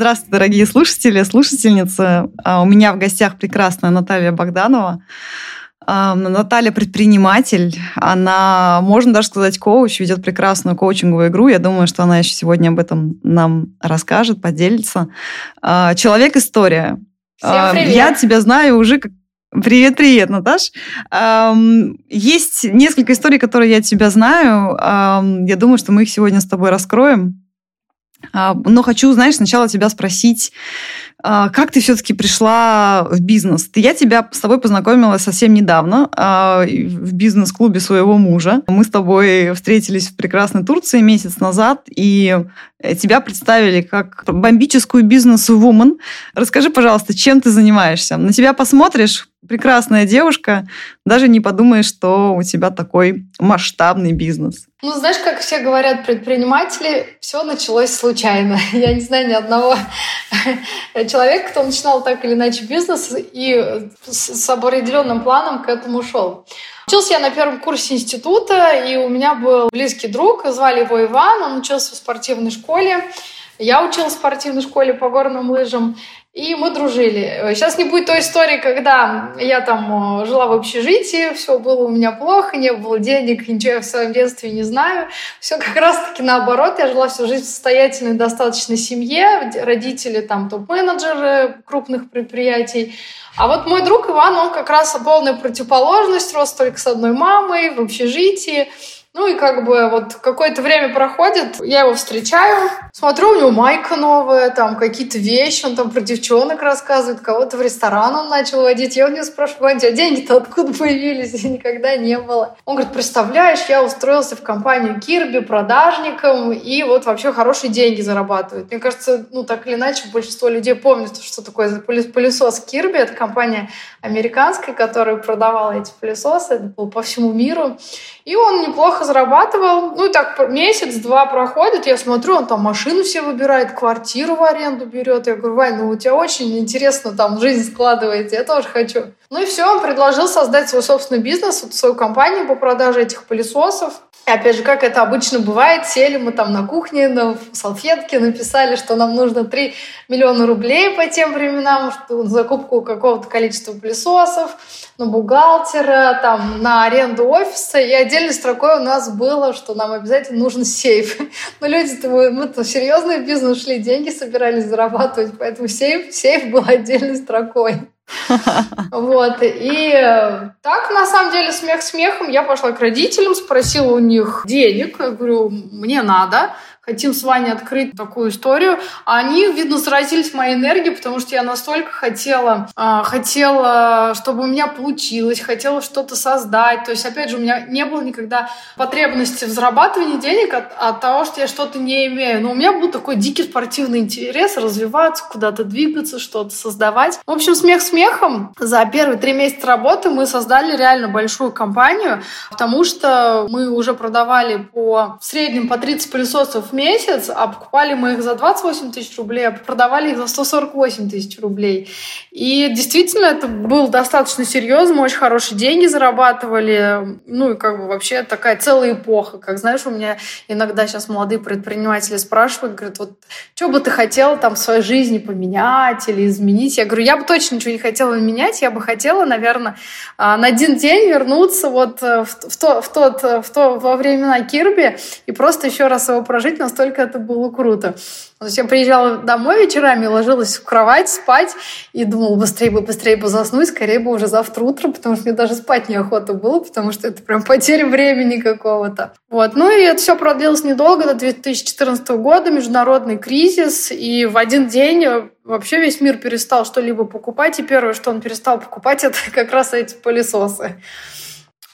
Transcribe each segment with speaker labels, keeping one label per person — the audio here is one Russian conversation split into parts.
Speaker 1: Здравствуйте, дорогие слушатели, слушательницы. А, у меня в гостях прекрасная Наталья Богданова. А, Наталья предприниматель, она, можно даже сказать, коуч, ведет прекрасную коучинговую игру. Я думаю, что она еще сегодня об этом нам расскажет, поделится. А, человек-история. Я тебя знаю уже как Привет, привет, Наташ. Есть несколько историй, которые я тебя знаю. Я думаю, что мы их сегодня с тобой раскроем. А, но хочу, знаешь, сначала тебя спросить, а, как ты все-таки пришла в бизнес? Я тебя с тобой познакомила совсем недавно а, в бизнес-клубе своего мужа. Мы с тобой встретились в прекрасной Турции месяц назад, и тебя представили как бомбическую бизнес-вумен. Расскажи, пожалуйста, чем ты занимаешься? На тебя посмотришь, прекрасная девушка, даже не подумаешь, что у тебя такой масштабный бизнес.
Speaker 2: Ну, знаешь, как все говорят предприниматели, все началось случайно. Я не знаю ни одного человека, кто начинал так или иначе бизнес и с определенным планом к этому шел. Учился я на первом курсе института, и у меня был близкий друг, звали его Иван, он учился в спортивной школе. Я училась в спортивной школе по горным лыжам. И мы дружили. Сейчас не будет той истории, когда я там э, жила в общежитии, все было у меня плохо, не было денег, ничего я в своем детстве не знаю. Все как раз-таки наоборот. Я жила всю жизнь в состоятельной достаточно семье. Родители там топ-менеджеры крупных предприятий. А вот мой друг Иван, он как раз полная противоположность, рос только с одной мамой в общежитии. Ну и как бы вот какое-то время проходит, я его встречаю, смотрю, у него майка новая, там какие-то вещи, он там про девчонок рассказывает, кого-то в ресторан он начал водить. Я у него спрашиваю, а деньги-то откуда появились? Никогда не было. Он говорит, представляешь, я устроился в компанию Кирби продажником и вот вообще хорошие деньги зарабатывает. Мне кажется, ну так или иначе, большинство людей помнят, что такое пылесос Кирби. Это компания американская, которая продавала эти пылесосы. Это было по всему миру. И он неплохо зарабатывал. Ну, и так месяц-два проходит, я смотрю, он там машину все выбирает, квартиру в аренду берет. Я говорю, Вань, ну у тебя очень интересно там жизнь складывается, я тоже хочу. Ну и все, он предложил создать свой собственный бизнес, вот свою компанию по продаже этих пылесосов. Опять же, как это обычно бывает, сели мы там на кухне, на салфетке, написали, что нам нужно 3 миллиона рублей по тем временам, что закупку какого-то количества пылесосов, на бухгалтера, там, на аренду офиса. И отдельной строкой у нас было, что нам обязательно нужен сейф. Но люди-то, мы-то серьезный бизнес шли, деньги собирались зарабатывать, поэтому сейф, сейф был отдельной строкой. Вот. И так, на самом деле, смех смехом, я пошла к родителям, спросила у них денег. Говорю, мне надо хотим с Ваней открыть такую историю. А они, видно, заразились моей энергией, потому что я настолько хотела, э, хотела, чтобы у меня получилось, хотела что-то создать. То есть, опять же, у меня не было никогда потребности в зарабатывании денег от, от того, что я что-то не имею. Но у меня был такой дикий спортивный интерес развиваться, куда-то двигаться, что-то создавать. В общем, смех смехом. За первые три месяца работы мы создали реально большую компанию, потому что мы уже продавали по в среднем по 30 пылесосов месяц, а покупали мы их за 28 тысяч рублей, а продавали их за 148 тысяч рублей. И действительно, это было достаточно серьезно, очень хорошие деньги зарабатывали. Ну и как бы вообще такая целая эпоха. Как знаешь, у меня иногда сейчас молодые предприниматели спрашивают, говорят, вот что бы ты хотела там в своей жизни поменять или изменить? Я говорю, я бы точно ничего не хотела менять, я бы хотела, наверное, а, на один день вернуться вот э, в, то, в, тот, в то, во времена Кирби и просто еще раз его прожить, настолько это было круто. То есть я приезжала домой вечерами, ложилась в кровать спать и думала, быстрее бы, быстрее бы заснуть, скорее бы уже завтра утром, потому что мне даже спать неохота было, потому что это прям потеря времени какого-то. Вот. Ну и это все продлилось недолго, до 2014 года, международный кризис, и в один день вообще весь мир перестал что-либо покупать, и первое, что он перестал покупать, это как раз эти пылесосы.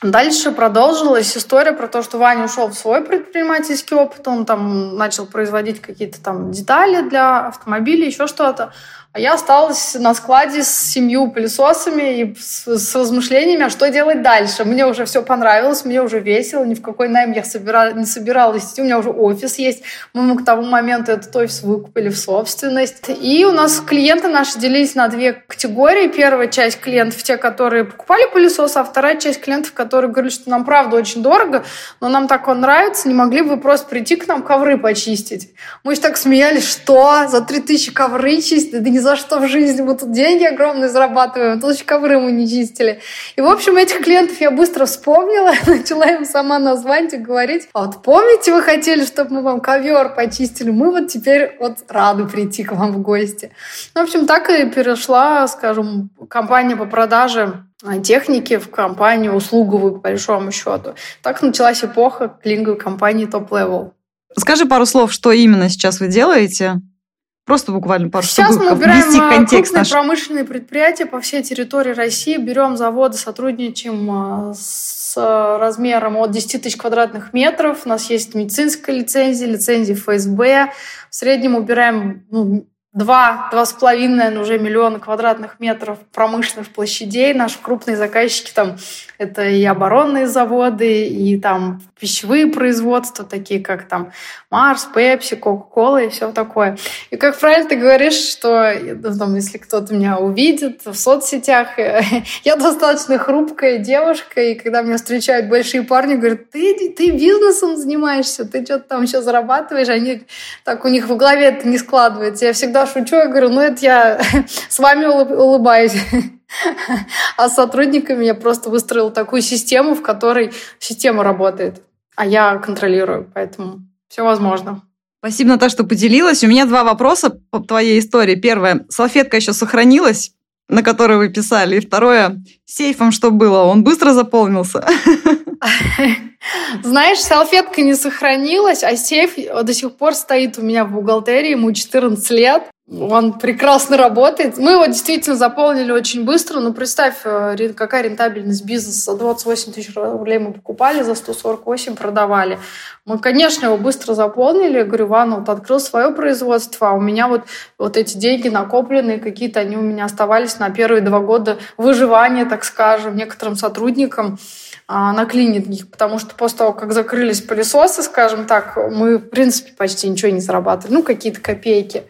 Speaker 2: Дальше продолжилась история про то, что Ваня ушел в свой предпринимательский опыт, он там начал производить какие-то там детали для автомобилей, еще что-то. А я осталась на складе с семью пылесосами и с, с размышлениями, а что делать дальше. Мне уже все понравилось, мне уже весело, ни в какой найм я собира... не собиралась идти. У меня уже офис есть. Мы к тому моменту этот офис выкупили в собственность. И у нас клиенты наши делились на две категории. Первая часть клиентов, те, которые покупали пылесос, а вторая часть клиентов, которые говорили, что нам правда очень дорого, но нам так он нравится, не могли бы вы просто прийти к нам ковры почистить. Мы же так смеялись, что за 3000 ковры чистить? Да не за что в жизни, мы тут деньги огромные зарабатываем, тут еще ковры мы не чистили. И, в общем, этих клиентов я быстро вспомнила, начала им сама назвать и говорить, а вот помните, вы хотели, чтобы мы вам ковер почистили? Мы вот теперь вот рады прийти к вам в гости. Ну, в общем, так и перешла, скажем, компания по продаже техники в компанию услуговую, по большому счету. Так началась эпоха клининговой компании Level.
Speaker 1: Скажи пару слов, что именно сейчас вы делаете? Просто буквально пару
Speaker 2: Сейчас мы убираем а, крупные наш. промышленные предприятия по всей территории России, берем заводы, сотрудничаем а, с размером от 10 тысяч квадратных метров. У нас есть медицинская лицензия, лицензия ФСБ. В среднем убираем ну, два, два с половиной, наверное, уже миллиона квадратных метров промышленных площадей. Наши крупные заказчики там это и оборонные заводы, и там пищевые производства, такие как там Марс, Пепси, Кока-Кола и все такое. И как правильно ты говоришь, что там, если кто-то меня увидит в соцсетях, я достаточно хрупкая девушка, и когда меня встречают большие парни, говорят, ты, ты бизнесом занимаешься, ты что-то там сейчас зарабатываешь, они так у них в голове это не складывается. Я всегда шучу, я говорю, ну это я с вами улыбаюсь. А с сотрудниками я просто выстроила такую систему, в которой система работает, а я контролирую, поэтому все возможно.
Speaker 1: Спасибо, Наташа, что поделилась. У меня два вопроса по твоей истории. Первое, салфетка еще сохранилась, на которой вы писали. И второе, сейфом что было? Он быстро заполнился?
Speaker 2: Знаешь, салфетка не сохранилась, а сейф до сих пор стоит у меня в бухгалтерии, ему 14 лет. Он прекрасно работает. Мы его действительно заполнили очень быстро. Но представь, э, какая рентабельность бизнеса. За 28 тысяч рублей мы покупали, за 148 продавали. Мы, конечно, его быстро заполнили. Говорю, Ваня, вот открыл свое производство, а у меня вот, вот эти деньги накопленные какие-то, они у меня оставались на первые два года выживания, так скажем, некоторым сотрудникам а, на клинике, потому что после того, как закрылись пылесосы, скажем так, мы, в принципе, почти ничего не зарабатывали, ну, какие-то копейки.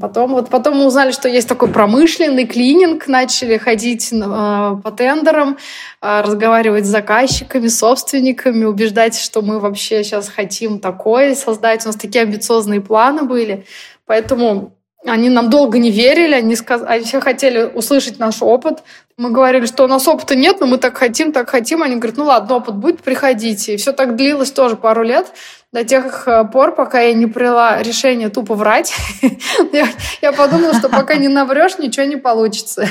Speaker 2: Потом, вот потом мы узнали, что есть такой промышленный клининг, начали ходить э, по тендерам, э, разговаривать с заказчиками, собственниками, убеждать, что мы вообще сейчас хотим такое создать. У нас такие амбициозные планы были. Поэтому они нам долго не верили, они, сказ... они все хотели услышать наш опыт. Мы говорили, что у нас опыта нет, но мы так хотим, так хотим. Они говорят, ну ладно, опыт будет, приходите. И все так длилось тоже пару лет до тех э, пор, пока я не приняла решение тупо врать. я, подумала, что пока не наврешь, ничего не получится.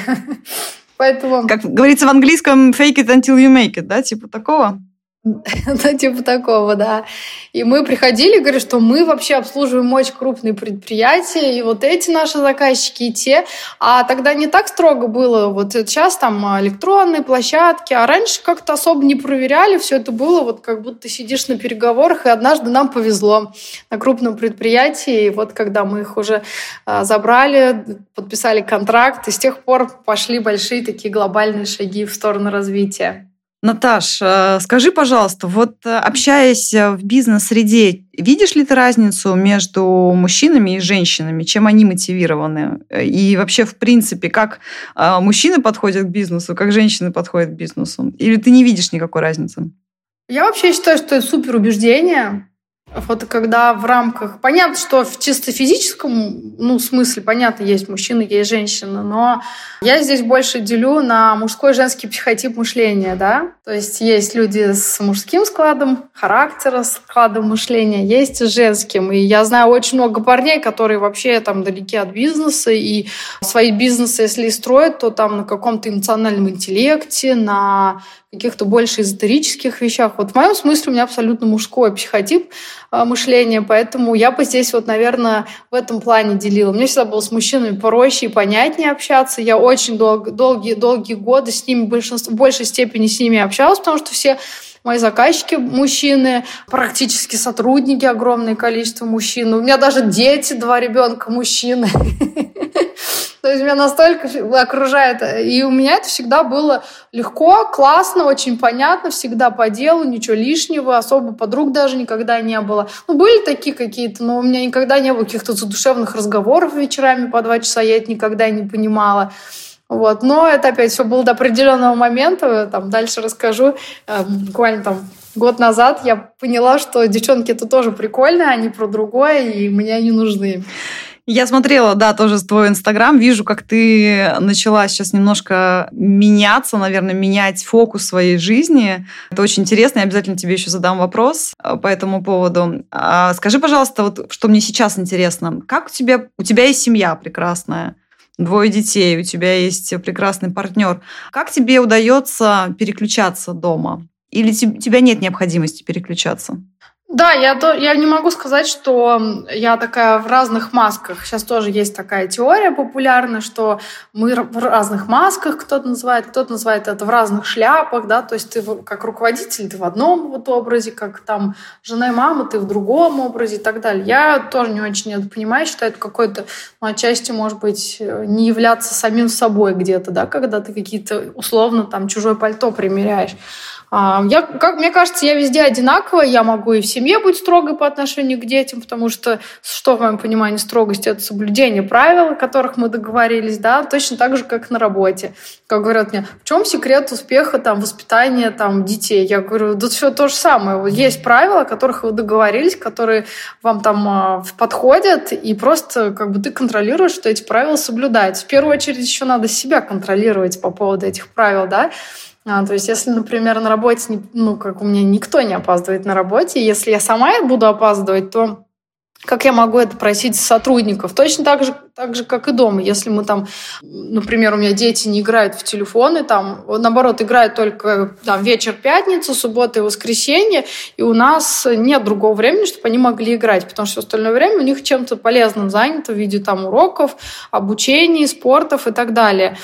Speaker 2: Поэтому...
Speaker 1: Как говорится в английском, fake it until you make it, да, типа такого?
Speaker 2: Ну, типа такого, да. И мы приходили, говорили, что мы вообще обслуживаем очень крупные предприятия, и вот эти наши заказчики, и те. А тогда не так строго было. Вот сейчас там электронные площадки, а раньше как-то особо не проверяли. Все это было вот как будто сидишь на переговорах, и однажды нам повезло на крупном предприятии. И вот когда мы их уже а, забрали, подписали контракт, и с тех пор пошли большие такие глобальные шаги в сторону развития.
Speaker 1: Наташ, э, скажи, пожалуйста, вот э, общаясь э, в бизнес-среде, видишь ли ты разницу между мужчинами и женщинами? Чем они мотивированы? И вообще, в принципе, как мужчины подходят к бизнесу, как женщины подходят к бизнесу? Или ты не видишь никакой разницы?
Speaker 2: Я вообще считаю, что это супер убеждение. Вот когда в рамках... Понятно, что в чисто физическом ну, смысле, понятно, есть мужчина, есть женщина, но я здесь больше делю на мужской и женский психотип мышления, да? То есть есть люди с мужским складом характера, складом мышления, есть и женским. И я знаю очень много парней, которые вообще там далеки от бизнеса, и свои бизнесы, если и строят, то там на каком-то эмоциональном интеллекте, на каких-то больше эзотерических вещах. Вот в моем смысле у меня абсолютно мужской психотип э, мышления, поэтому я бы здесь вот, наверное, в этом плане делила. Мне всегда было с мужчинами проще и понятнее общаться. Я очень дол- долгие, долгие годы с ними, большинство, в большей степени с ними общалась, потому что все мои заказчики мужчины, практически сотрудники огромное количество мужчин. У меня даже дети, два ребенка мужчины. Есть меня настолько окружает. И у меня это всегда было легко, классно, очень понятно, всегда по делу, ничего лишнего, особо подруг даже никогда не было. Ну, были такие какие-то, но у меня никогда не было каких-то задушевных разговоров вечерами по два часа, я это никогда не понимала. Вот. Но это опять все было до определенного момента, там дальше расскажу. Э, буквально там год назад я поняла, что девчонки это тоже прикольно, они про другое, и мне они нужны.
Speaker 1: Я смотрела, да, тоже твой Инстаграм, вижу, как ты начала сейчас немножко меняться, наверное, менять фокус своей жизни. Это очень интересно, я обязательно тебе еще задам вопрос э, по этому поводу. А скажи, пожалуйста, вот что мне сейчас интересно, как у тебя, у тебя есть семья прекрасная, двое детей, у тебя есть прекрасный партнер. Как тебе удается переключаться дома? Или тебя нет необходимости переключаться?
Speaker 2: Да, я, то, я не могу сказать, что я такая в разных масках. Сейчас тоже есть такая теория популярная, что мы в разных масках, кто-то называет, кто-то называет это в разных шляпах, да, то есть ты как руководитель, ты в одном вот образе, как там жена и мама, ты в другом образе и так далее. Я тоже не очень это понимаю, считаю, это какой-то, ну, отчасти, может быть, не являться самим собой где-то, да, когда ты какие-то условно там чужое пальто примеряешь. Я, как мне кажется, я везде одинаковая. Я могу и в семье быть строгой по отношению к детям, потому что, что в моем понимании строгость, это соблюдение правил, о которых мы договорились, да, точно так же, как на работе. Как говорят мне, в чем секрет успеха там, воспитания там, детей? Я говорю, да все то же самое. Есть правила, о которых вы договорились, которые вам там а, подходят, и просто как бы ты контролируешь, что эти правила соблюдаются. В первую очередь еще надо себя контролировать по поводу этих правил, да, а, то есть, если, например, на работе, ну, как у меня никто не опаздывает на работе, если я сама буду опаздывать, то как я могу это просить сотрудников? Точно так же, так же, как и дома. Если мы там, например, у меня дети не играют в телефоны, там, наоборот, играют только там, вечер пятница, суббота и воскресенье, и у нас нет другого времени, чтобы они могли играть, потому что остальное время у них чем-то полезным занято в виде там уроков, обучений, спортов и так далее.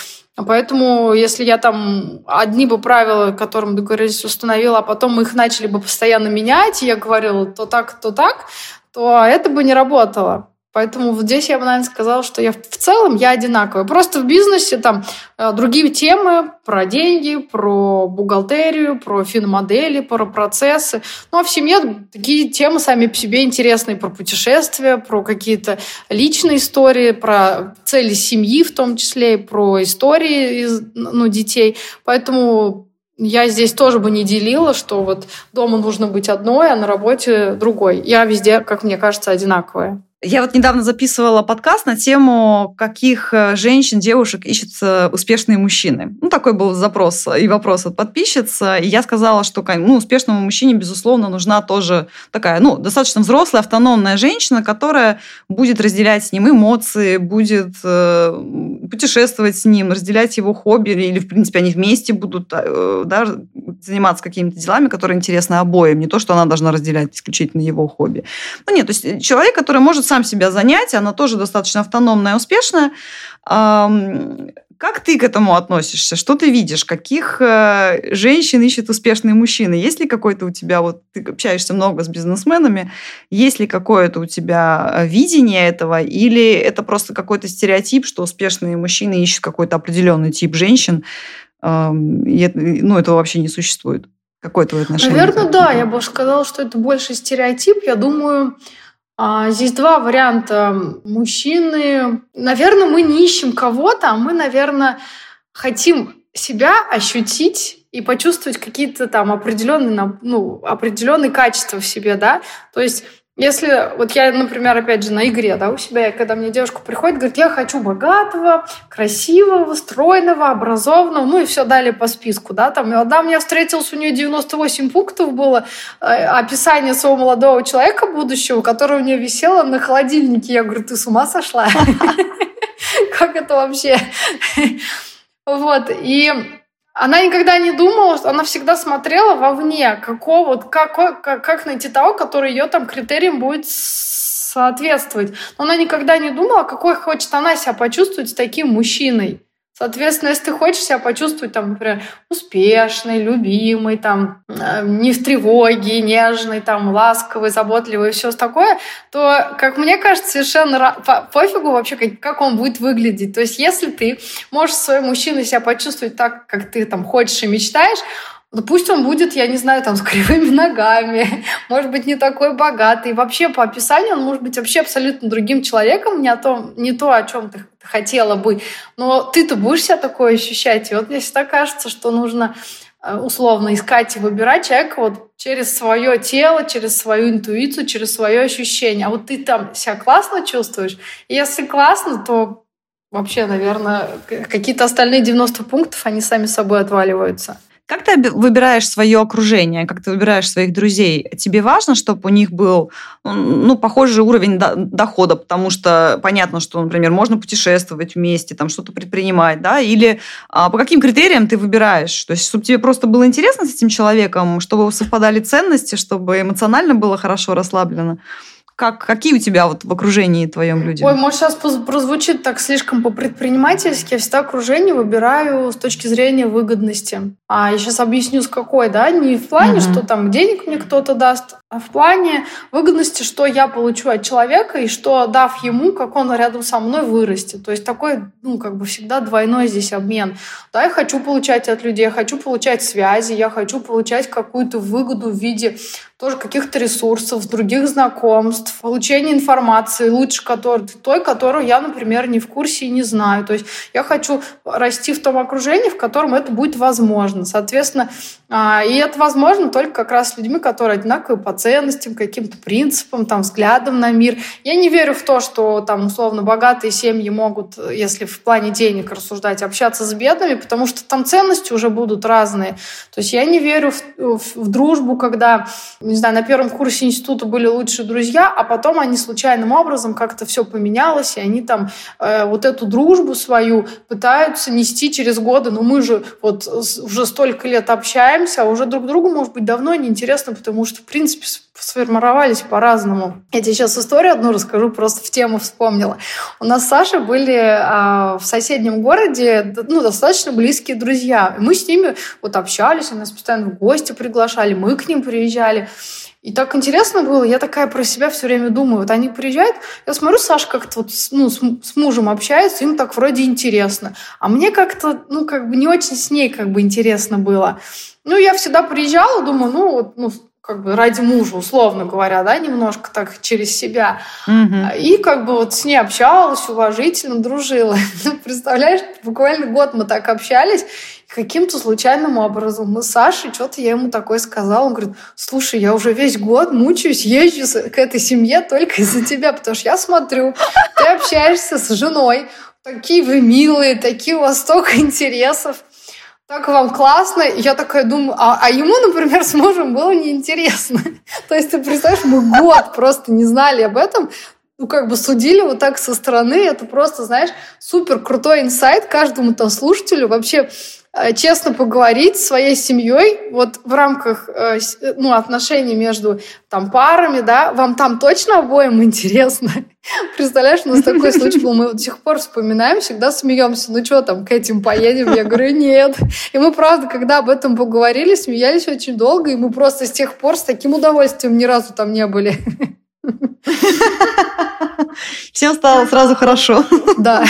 Speaker 2: Поэтому, если я там одни бы правила, которым договорились, установила, а потом мы их начали бы постоянно менять, я говорила то так, то так, то это бы не работало. Поэтому вот здесь я бы, наверное, сказала, что я в целом я одинаковая. Просто в бизнесе там э, другие темы про деньги, про бухгалтерию, про финмодели, про процессы. Ну а в семье такие темы сами по себе интересные про путешествия, про какие-то личные истории, про цели семьи в том числе, про истории из, ну, детей. Поэтому я здесь тоже бы не делила, что вот дома нужно быть одной, а на работе другой. Я везде, как мне кажется, одинаковая.
Speaker 1: Я вот недавно записывала подкаст на тему, каких э, женщин, девушек ищут успешные мужчины. Ну, такой был запрос и вопрос от подписчиц. И я сказала, что ну, успешному мужчине, безусловно, нужна тоже такая, ну, достаточно взрослая, автономная женщина, которая будет разделять с ним эмоции, будет э, путешествовать с ним, разделять его хобби, или, в принципе, они вместе будут э, да, заниматься какими-то делами, которые интересны обоим. Не то, что она должна разделять исключительно его хобби. Ну, нет, то есть человек, который может сам себя занять, она тоже достаточно автономная и успешная. Как ты к этому относишься? Что ты видишь? Каких э, женщин ищет успешные мужчины? Есть ли какой-то у тебя, вот ты общаешься много с бизнесменами, есть ли какое-то у тебя э, видение этого? Или это просто какой-то стереотип, что успешные мужчины ищут какой-то определенный тип женщин? И, ну, этого вообще не существует. Какое твое отношение?
Speaker 2: Наверное, да. Я бы сказала, что это больше стереотип. Я думаю, здесь два варианта. Мужчины, наверное, мы не ищем кого-то, а мы, наверное, хотим себя ощутить и почувствовать какие-то там определенные, ну, определенные качества в себе, да. То есть если вот я, например, опять же на игре, да, у себя, когда мне девушка приходит, говорит, я хочу богатого, красивого, стройного, образованного, ну и все далее по списку, да, там, одна мне встретилась, у нее 98 пунктов было э, описание своего молодого человека будущего, которое у нее висело на холодильнике. Я говорю, ты с ума сошла? Как это вообще? Вот, и она никогда не думала, она всегда смотрела вовне, какого, как, как, как найти того, который ее там критериям будет соответствовать. Но она никогда не думала, какой хочет она себя почувствовать с таким мужчиной. Соответственно, если ты хочешь себя почувствовать, там, например, успешной, любимой, там, э, не в тревоге, нежной, там, ласковой, заботливой и все такое, то, как мне кажется, совершенно пофигу вообще, как, как он будет выглядеть. То есть, если ты можешь своим мужчиной себя почувствовать так, как ты там хочешь и мечтаешь, ну, пусть он будет, я не знаю, там, с кривыми ногами, может быть, не такой богатый. Вообще, по описанию, он может быть вообще абсолютно другим человеком, не, о том, не то, о чем ты хотела бы. Но ты-то будешь себя такое ощущать. И вот мне всегда кажется, что нужно э, условно искать и выбирать человека вот через свое тело, через свою интуицию, через свое ощущение. А вот ты там себя классно чувствуешь. Если классно, то вообще, наверное, какие-то остальные 90 пунктов, они сами собой отваливаются.
Speaker 1: Как ты выбираешь свое окружение, как ты выбираешь своих друзей? Тебе важно, чтобы у них был ну, похожий уровень дохода, потому что понятно, что, например, можно путешествовать вместе, там что-то предпринимать, да? Или а, по каким критериям ты выбираешь? То есть, чтобы тебе просто было интересно с этим человеком, чтобы совпадали ценности, чтобы эмоционально было хорошо расслаблено? Как, какие у тебя вот в окружении твоем люди?
Speaker 2: Ой, может, сейчас прозвучит так слишком по-предпринимательски. Я всегда окружение выбираю с точки зрения выгодности. А я сейчас объясню, с какой, да, не в плане, угу. что там денег мне кто-то даст, а в плане выгодности, что я получу от человека и что, дав ему, как он рядом со мной вырастет. То есть такой, ну, как бы всегда двойной здесь обмен. Да, я хочу получать от людей, я хочу получать связи, я хочу получать какую-то выгоду в виде тоже каких-то ресурсов, других знакомств, получения информации, лучше которой, той, которую я, например, не в курсе и не знаю. То есть я хочу расти в том окружении, в котором это будет возможно. Соответственно, а, и это возможно только как раз с людьми, которые одинаковые по ценностям, каким-то принципам, там, взглядам на мир. Я не верю в то, что там условно богатые семьи могут, если в плане денег рассуждать, общаться с бедными, потому что там ценности уже будут разные. То есть я не верю в, в, в дружбу, когда, не знаю, на первом курсе института были лучшие друзья, а потом они случайным образом как-то все поменялось, и они там э, вот эту дружбу свою пытаются нести через годы. Но мы же вот уже столько лет общаемся, а уже друг другу, может быть, давно неинтересно, потому что, в принципе, сформировались по-разному. Я тебе сейчас историю одну расскажу, просто в тему вспомнила. У нас с Сашей были а, в соседнем городе ну, достаточно близкие друзья. И мы с ними вот общались, они нас постоянно в гости приглашали, мы к ним приезжали. И так интересно было, я такая про себя все время думаю. Вот они приезжают, я смотрю, Саша как-то вот ну, с, с мужем общается, им так вроде интересно. А мне как-то, ну, как бы не очень с ней как бы интересно было. Ну, я всегда приезжала, думаю, ну, вот, ну, как бы ради мужа, условно говоря, да, немножко так через себя. Угу. И как бы вот с ней общалась, уважительно дружила. Ну, представляешь, буквально год мы так общались, каким-то случайным образом мы с Сашей, что-то я ему такое сказала. Он говорит, слушай, я уже весь год мучаюсь, езжу к этой семье только из-за тебя, потому что я смотрю, ты общаешься с женой, такие вы милые, такие у вас столько интересов так вам классно. Я такая думаю, а, а ему, например, с мужем было неинтересно. То есть ты представляешь, мы год просто не знали об этом, ну, как бы судили вот так со стороны. Это просто, знаешь, супер крутой инсайт каждому там слушателю. Вообще, честно поговорить с своей семьей вот в рамках э, ну, отношений между там, парами, да, вам там точно обоим интересно? Представляешь, у нас такой случай был, мы до сих пор вспоминаем, всегда смеемся, ну что там, к этим поедем? Я говорю, нет. И мы, правда, когда об этом поговорили, смеялись очень долго, и мы просто с тех пор с таким удовольствием ни разу там не были.
Speaker 1: Всем стало сразу хорошо.
Speaker 2: Да.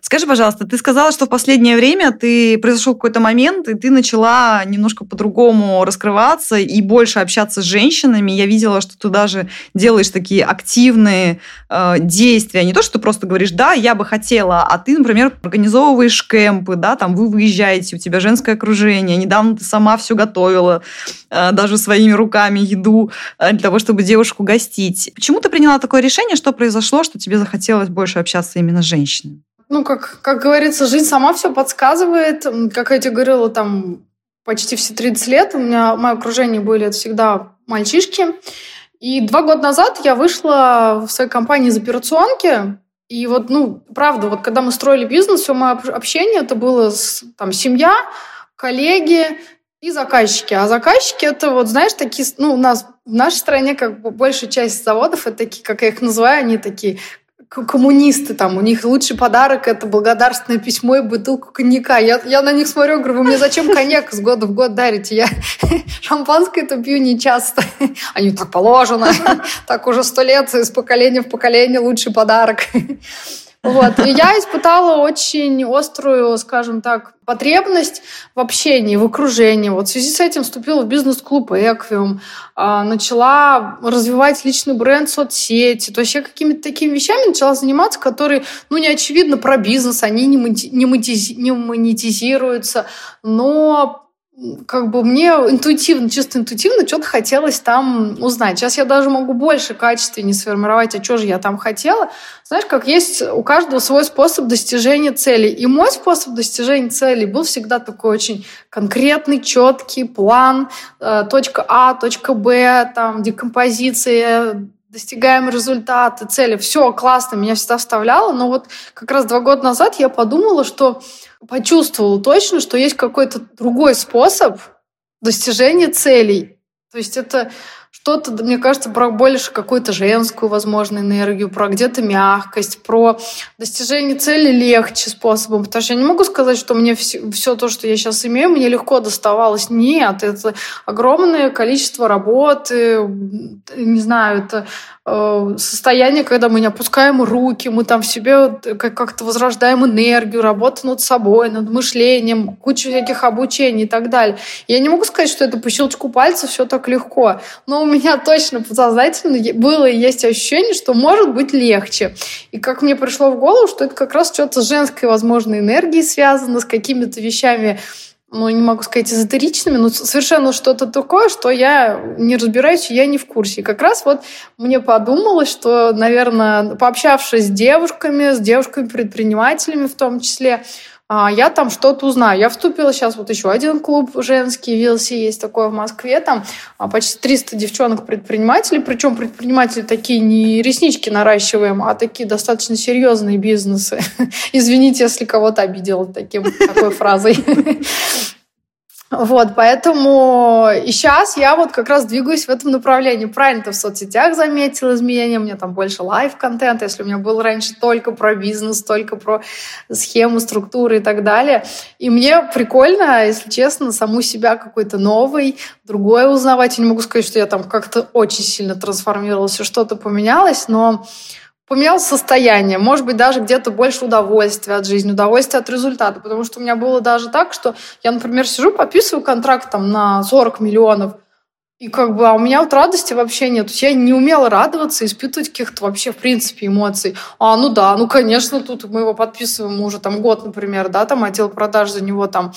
Speaker 1: Скажи, пожалуйста, ты сказала, что в последнее время ты произошел какой-то момент, и ты начала немножко по-другому раскрываться и больше общаться с женщинами. Я видела, что ты даже делаешь такие активные э, действия. Не то, что ты просто говоришь, да, я бы хотела, а ты, например, организовываешь кемпы, да, там вы выезжаете, у тебя женское окружение. Недавно ты сама все готовила, э, даже своими руками еду э, для того, чтобы девушку гостить. Почему ты приняла такое решение? Что произошло, что тебе захотелось больше общаться именно с женщинами?
Speaker 2: Ну, как, как говорится, жизнь сама все подсказывает. Как я тебе говорила, там почти все 30 лет у меня в моем окружении были это всегда мальчишки. И два года назад я вышла в своей компании из операционки. И вот, ну, правда, вот когда мы строили бизнес, все мое общение, это было с, там семья, коллеги и заказчики. А заказчики это вот, знаешь, такие, ну, у нас в нашей стране как бы большая часть заводов это такие, как я их называю, они такие коммунисты, там, у них лучший подарок – это благодарственное письмо и бутылку коньяка. Я, я на них смотрю, говорю, вы мне зачем коньяк с года в год дарите? Я шампанское-то пью не часто. Они так положено, так уже сто лет, из поколения в поколение лучший подарок. Вот. И я испытала очень острую, скажем так, потребность в общении, в окружении. Вот в связи с этим вступила в бизнес-клуб «Эквиум», а, начала развивать личный бренд соцсети. То есть я какими-то такими вещами начала заниматься, которые, ну, не очевидно про бизнес, они не монетизируются, но как бы мне интуитивно, чисто интуитивно что-то хотелось там узнать. Сейчас я даже могу больше качественнее сформировать, а что же я там хотела. Знаешь, как есть у каждого свой способ достижения цели. И мой способ достижения цели был всегда такой очень конкретный, четкий план, э, точка А, точка Б, там, декомпозиция, достигаем результаты, цели. Все классно, меня всегда вставляло. Но вот как раз два года назад я подумала, что почувствовала точно, что есть какой-то другой способ достижения целей. То есть это что-то, мне кажется, про больше какую-то женскую, возможно, энергию, про где-то мягкость, про достижение цели легче способом. Потому что я не могу сказать, что мне все, все то, что я сейчас имею, мне легко доставалось. Нет, это огромное количество работы, не знаю, это Э, состояние, когда мы не опускаем руки, мы там в себе как-то возрождаем энергию, работу над собой, над мышлением, кучу всяких обучений и так далее. Я не могу сказать, что это по щелчку пальца все так легко, но меня точно подсознательно было и есть ощущение, что может быть легче. И как мне пришло в голову, что это как раз что-то с женской, возможно, энергией связано, с какими-то вещами, ну, не могу сказать эзотеричными, но совершенно что-то такое, что я не разбираюсь, я не в курсе. И как раз вот мне подумалось, что, наверное, пообщавшись с девушками, с девушками-предпринимателями в том числе, а, я там что-то узнаю. Я вступила сейчас вот еще один клуб женский, VLC есть такой в Москве, там а, почти 300 девчонок-предпринимателей, причем предприниматели такие не реснички наращиваем, а такие достаточно серьезные бизнесы. Извините, если кого-то обидела таким, такой фразой. Вот, поэтому и сейчас я вот как раз двигаюсь в этом направлении. Правильно ты в соцсетях заметил изменения, у меня там больше live-контента, если у меня был раньше только про бизнес, только про схему, структуры и так далее. И мне прикольно, если честно, саму себя какой-то новый, другой узнавать. Я не могу сказать, что я там как-то очень сильно трансформировалась, что-то поменялось, но поменял состояние, может быть, даже где-то больше удовольствия от жизни, удовольствия от результата, потому что у меня было даже так, что я, например, сижу, подписываю контракт там на 40 миллионов, и как бы, а у меня вот радости вообще нет. То есть я не умела радоваться, испытывать каких-то вообще, в принципе, эмоций. А, ну да, ну, конечно, тут мы его подписываем уже там год, например, да, там отдел продаж за него там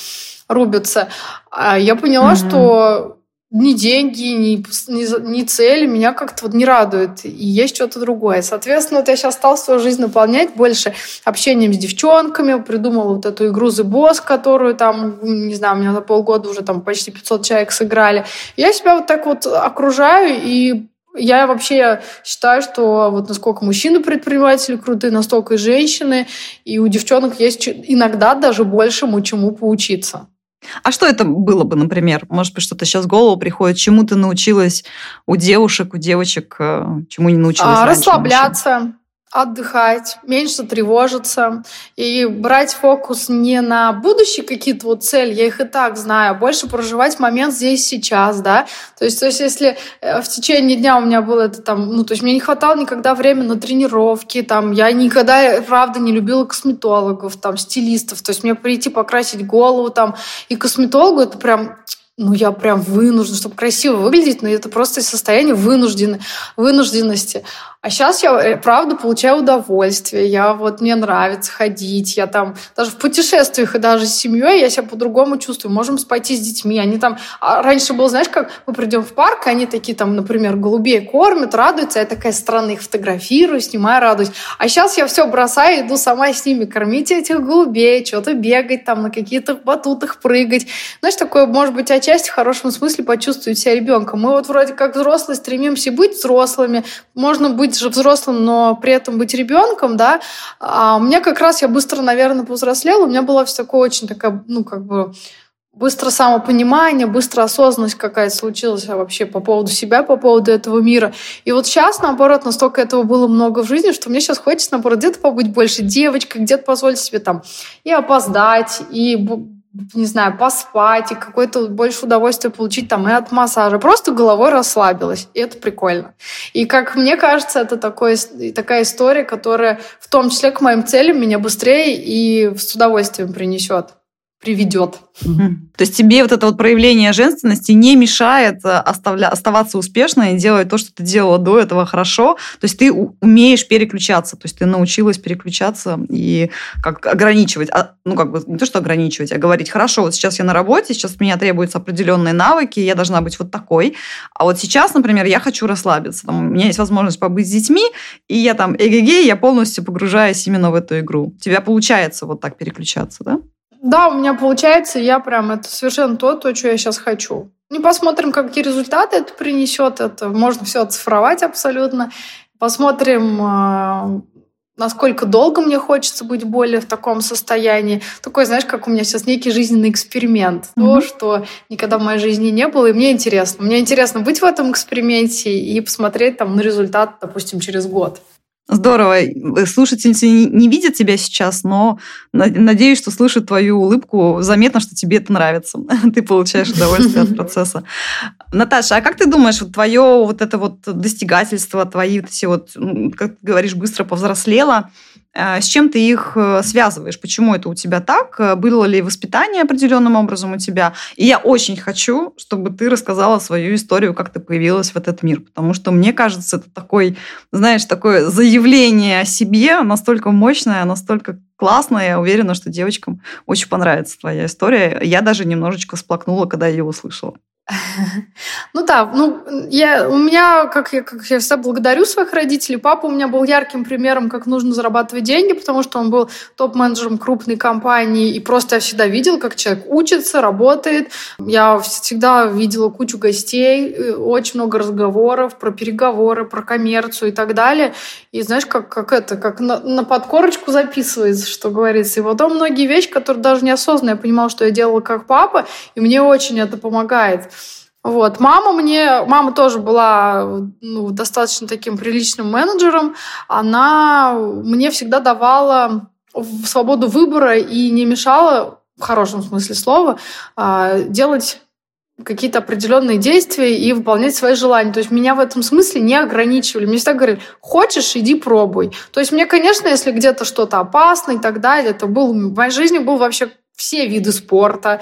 Speaker 2: рубится. А я поняла, mm-hmm. что ни деньги, ни, ни, ни цели меня как-то вот не радуют. И есть что-то другое. Соответственно, вот я сейчас стал свою жизнь наполнять больше общением с девчонками, придумала вот эту игру The Boss, которую там, не знаю, у меня за полгода уже там почти 500 человек сыграли. Я себя вот так вот окружаю, и я вообще считаю, что вот насколько мужчины-предприниматели крутые, настолько и женщины, и у девчонок есть иногда даже большему чему поучиться.
Speaker 1: А что это было бы, например? Может быть, что-то сейчас в голову приходит, чему ты научилась у девушек, у девочек, э, чему не научилась а,
Speaker 2: раньше? Расслабляться, отдыхать, меньше тревожиться и брать фокус не на будущие какие-то вот цели, я их и так знаю, а больше проживать момент здесь сейчас, да. То есть, то есть если э, в течение дня у меня было это там, ну, то есть мне не хватало никогда времени на тренировки, там, я никогда, правда, не любила косметологов, там, стилистов, то есть мне прийти покрасить голову, там, и косметологу это прям ну, я прям вынуждена, чтобы красиво выглядеть, но это просто состояние вынужден, вынужденности. А сейчас я, э, правда, получаю удовольствие. Я вот, мне нравится ходить. Я там даже в путешествиях и даже с семьей я себя по-другому чувствую. Можем пойти с детьми. Они там... А раньше было, знаешь, как мы придем в парк, они такие там, например, голубей кормят, радуются. Я такая странно их фотографирую, снимаю, радуюсь. А сейчас я все бросаю, иду сама с ними кормить этих голубей, что-то бегать там, на каких-то батутах прыгать. Знаешь, такое, может быть, отчасти в хорошем смысле почувствовать себя ребенком. Мы вот вроде как взрослые стремимся быть взрослыми. Можно быть быть же взрослым, но при этом быть ребенком, да. А у меня как раз, я быстро, наверное, повзрослела, у меня была все такое очень такая, ну, как бы, быстро самопонимание, быстро осознанность какая-то случилась вообще по поводу себя, по поводу этого мира. И вот сейчас, наоборот, настолько этого было много в жизни, что мне сейчас хочется, наоборот, где-то побыть больше девочкой, где-то позволить себе там и опоздать, и не знаю, поспать и какое-то больше удовольствие получить там и от массажа. Просто головой расслабилась. И это прикольно. И как мне кажется, это такой, такая история, которая в том числе к моим целям меня быстрее и с удовольствием принесет приведет.
Speaker 1: То есть тебе вот это вот проявление женственности не мешает э, оставля... оставаться успешной и делать то, что ты делала до этого хорошо. То есть ты умеешь переключаться, то есть ты научилась переключаться и как ограничивать, а, ну как бы не то, что ограничивать, а говорить, хорошо, вот сейчас я на работе, сейчас от меня требуются определенные навыки, я должна быть вот такой, а вот сейчас, например, я хочу расслабиться, там, у меня есть возможность побыть с детьми, и я там эгегей, я полностью погружаюсь именно в эту игру. У тебя получается вот так переключаться, да?
Speaker 2: Да, у меня получается, я прям, это совершенно то, то, что я сейчас хочу. Не посмотрим, какие результаты это принесет. Это можно все оцифровать абсолютно. Посмотрим, а, насколько долго мне хочется быть более в таком состоянии. Такой, знаешь, как у меня сейчас некий жизненный эксперимент. Mm-hmm. То, что никогда в моей жизни не было, и мне интересно. Мне интересно быть в этом эксперименте и посмотреть там на результат, допустим, через год.
Speaker 1: Здорово. Слушательницы не видят тебя сейчас, но надеюсь, что слышат твою улыбку. Заметно, что тебе это нравится. Ты получаешь удовольствие от процесса. Наташа, а как ты думаешь, вот твое вот это вот достигательство, твои вот эти вот, как ты говоришь, быстро повзрослела, а, с чем ты их э, связываешь? Почему это у тебя так? Э, было ли воспитание определенным образом у тебя? И я очень хочу, чтобы ты рассказала свою историю, как ты появилась в этот мир. Потому что мне кажется, это такой, знаешь, такое заявление о себе настолько мощное, настолько классное. Я уверена, что девочкам очень понравится твоя история. Я даже немножечко сплакнула, когда ее услышала.
Speaker 2: Ну да, ну я, у меня, как я, как я всегда благодарю своих родителей, папа у меня был ярким примером, как нужно зарабатывать деньги, потому что он был топ-менеджером крупной компании, и просто я всегда видела, как человек учится, работает. Я всегда видела кучу гостей, э, очень много разговоров про переговоры, про коммерцию и так далее. И знаешь, как, как это, как на, на подкорочку записывается, что говорится. И потом многие вещи, которые даже неосознанно я понимала, что я делала как папа, и мне очень это помогает. Вот. Мама мне, мама тоже была ну, достаточно таким приличным менеджером. Она мне всегда давала свободу выбора и не мешала, в хорошем смысле слова, а, делать какие-то определенные действия и выполнять свои желания. То есть меня в этом смысле не ограничивали. Мне всегда говорили, хочешь, иди пробуй. То есть мне, конечно, если где-то что-то опасно и так далее, это был, в моей жизни был вообще все виды спорта,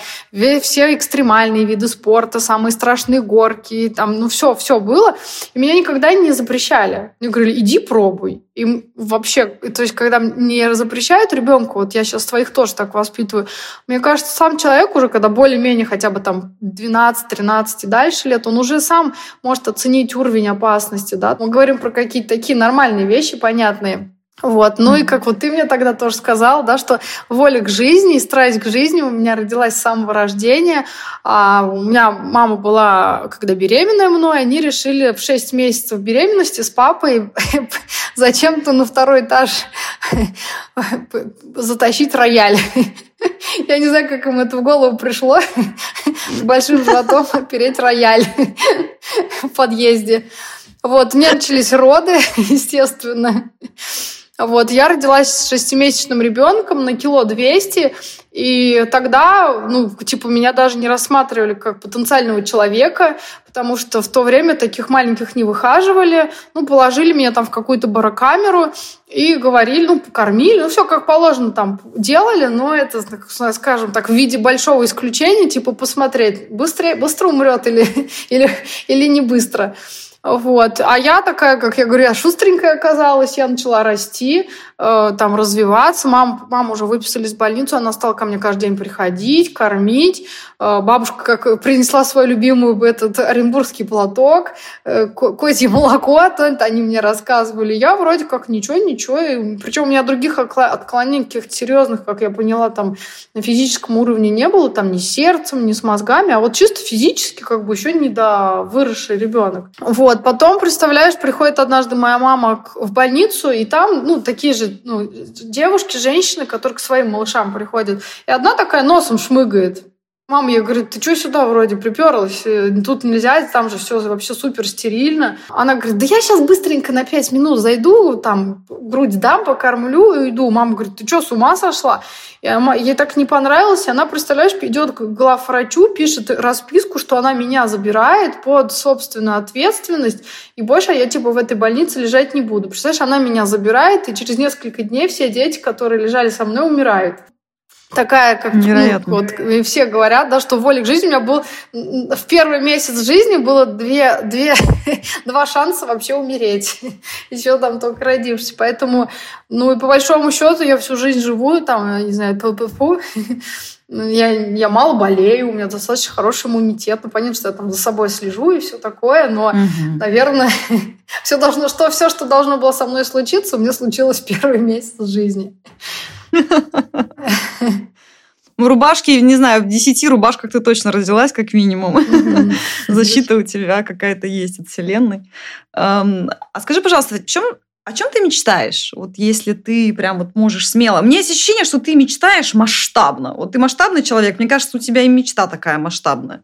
Speaker 2: все экстремальные виды спорта, самые страшные горки, там, ну все, все было. И меня никогда не запрещали. Мне говорили, иди пробуй. И вообще, то есть, когда не запрещают ребенку, вот я сейчас твоих тоже так воспитываю, мне кажется, сам человек уже, когда более-менее хотя бы там 12, 13 и дальше лет, он уже сам может оценить уровень опасности, да. Мы говорим про какие-то такие нормальные вещи, понятные. Вот. Ну и как вот ты мне тогда тоже сказал, да, что воля к жизни и страсть к жизни у меня родилась с самого рождения. А у меня мама была, когда беременная мной, они решили в 6 месяцев беременности с папой зачем-то на второй этаж затащить рояль. Я не знаю, как им это в голову пришло. С большим животом опереть рояль в подъезде. Вот, у меня начались роды, естественно. Вот, я родилась с шестимесячным ребенком на кило двести, и тогда, ну, типа, меня даже не рассматривали как потенциального человека, потому что в то время таких маленьких не выхаживали. Ну, положили меня там в какую-то барокамеру и говорили, ну, покормили, ну, все как положено там делали, но это, скажем так, в виде большого исключения, типа, посмотреть, быстрее, быстро умрет или, или, или не быстро. Вот. А я такая, как я говорю, я шустренькая оказалась, я начала расти, э, там развиваться. Мам, маму уже выписали из больницы, она стала ко мне каждый день приходить, кормить. Э, бабушка как принесла свою любимую этот оренбургский платок, э, козье молоко, они мне рассказывали. Я вроде как ничего, ничего. Причем у меня других отклонений каких-то серьезных, как я поняла, там на физическом уровне не было, там ни сердцем, ни с мозгами, а вот чисто физически как бы еще не до выросший ребенок. Вот, потом, представляешь, приходит однажды моя мама в больницу, и там, ну, такие же ну, девушки, женщины, которые к своим малышам приходят. И одна такая носом шмыгает. Мама ей говорит, ты что сюда вроде приперлась? Э, тут нельзя, там же все вообще супер стерильно. Она говорит, да я сейчас быстренько на пять минут зайду, там грудь дам, покормлю и уйду. Мама говорит, ты что, с ума сошла? Ей так не понравилось, она, представляешь, идет к главврачу, пишет расписку, что она меня забирает под собственную ответственность, и больше я типа в этой больнице лежать не буду. Представляешь, она меня забирает, и через несколько дней все дети, которые лежали со мной, умирают такая, как
Speaker 1: Невероятно.
Speaker 2: Ну, вот все говорят, да, что воля к жизни у меня был в первый месяц жизни было две, две, два шанса вообще умереть. Еще там только родившись. Поэтому, ну и по большому счету я всю жизнь живу, там, не знаю, ППФУ. Я, я мало болею, у меня достаточно хороший иммунитет. Ну, понятно, что я там за собой слежу и все такое, но, угу. наверное, все должно, что все, что должно было со мной случиться, у меня случилось в первый месяц жизни.
Speaker 1: В рубашке, не знаю, в десяти рубашках ты точно родилась, как минимум. Защита у тебя какая-то есть от Вселенной. А скажи, пожалуйста, о чем, о чем ты мечтаешь? Вот если ты прям вот можешь смело. Мне есть ощущение, что ты мечтаешь масштабно. Вот ты масштабный человек, мне кажется, у тебя и мечта такая масштабная.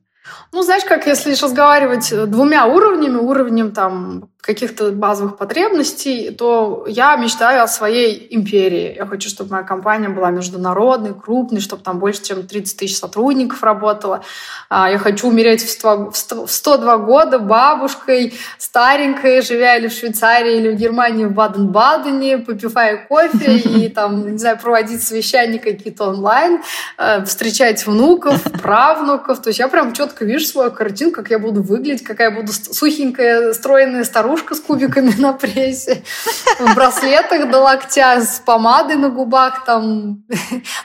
Speaker 2: Ну, знаешь, как если разговаривать двумя уровнями, уровнем там каких-то базовых потребностей, то я мечтаю о своей империи. Я хочу, чтобы моя компания была международной, крупной, чтобы там больше, чем 30 тысяч сотрудников работало. А, я хочу умереть в 102 года бабушкой, старенькой, живя или в Швейцарии, или в Германии, в Баден-Бадене, попивая кофе и там, не знаю, проводить совещания какие-то онлайн, э, встречать внуков, правнуков. То есть я прям четко вижу свою картинку, как я буду выглядеть, какая я буду сухенькая, стройная старушка, старушка с кубиками на прессе, в браслетах до локтя, с помадой на губах там.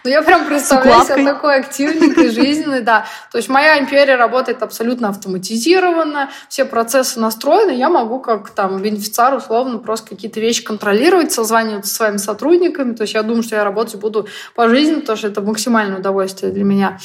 Speaker 2: Ну, я прям представляю себя такой активненькой, жизненной, да. То есть моя империя работает абсолютно автоматизированно, все процессы настроены, я могу как там бенефициар условно просто какие-то вещи контролировать, созваниваться со своими сотрудниками. То есть я думаю, что я работать буду по жизни, потому что это максимальное удовольствие для меня.